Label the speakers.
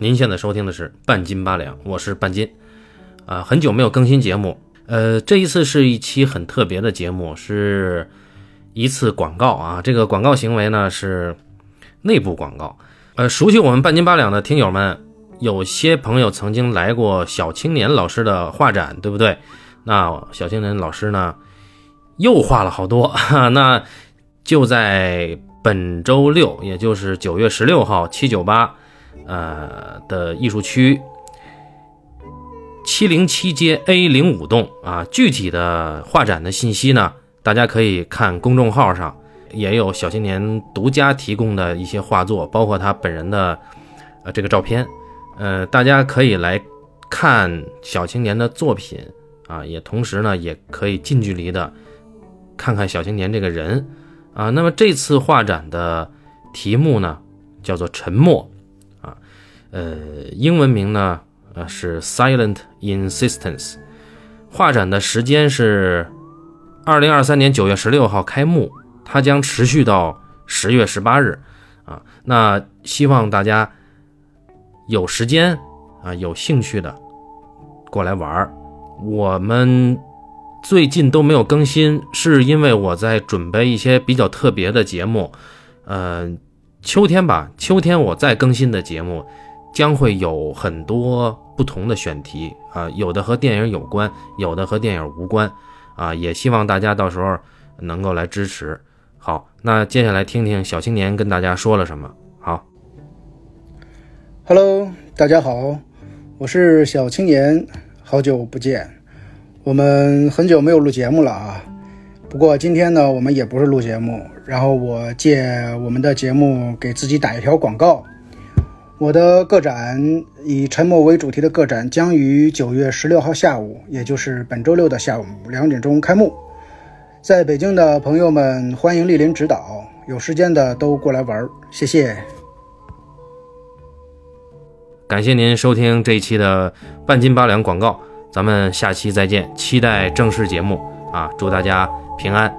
Speaker 1: 您现在收听的是半斤八两，我是半斤。啊，很久没有更新节目，呃，这一次是一期很特别的节目，是一次广告啊。这个广告行为呢是内部广告。呃，熟悉我们半斤八两的听友们，有些朋友曾经来过小青年老师的画展，对不对？那小青年老师呢又画了好多，哈 那就在本周六，也就是九月十六号，七九八。呃的艺术区，七零七街 A 零五栋啊，具体的画展的信息呢，大家可以看公众号上，也有小青年独家提供的一些画作，包括他本人的呃这个照片，呃，大家可以来看小青年的作品啊，也同时呢，也可以近距离的看看小青年这个人啊。那么这次画展的题目呢，叫做沉默。呃，英文名呢，呃是 Silent Insistence。画展的时间是二零二三年九月十六号开幕，它将持续到十月十八日。啊，那希望大家有时间啊，有兴趣的过来玩儿。我们最近都没有更新，是因为我在准备一些比较特别的节目。呃，秋天吧，秋天我再更新的节目。将会有很多不同的选题啊，有的和电影有关，有的和电影无关啊，也希望大家到时候能够来支持。好，那接下来听听小青年跟大家说了什么。好
Speaker 2: ，Hello，大家好，我是小青年，好久不见，我们很久没有录节目了啊。不过今天呢，我们也不是录节目，然后我借我们的节目给自己打一条广告。我的个展以沉默为主题的个展将于九月十六号下午，也就是本周六的下午两点钟开幕。在北京的朋友们，欢迎莅临指导，有时间的都过来玩，谢谢。
Speaker 1: 感谢您收听这一期的半斤八两广告，咱们下期再见，期待正式节目啊！祝大家平安。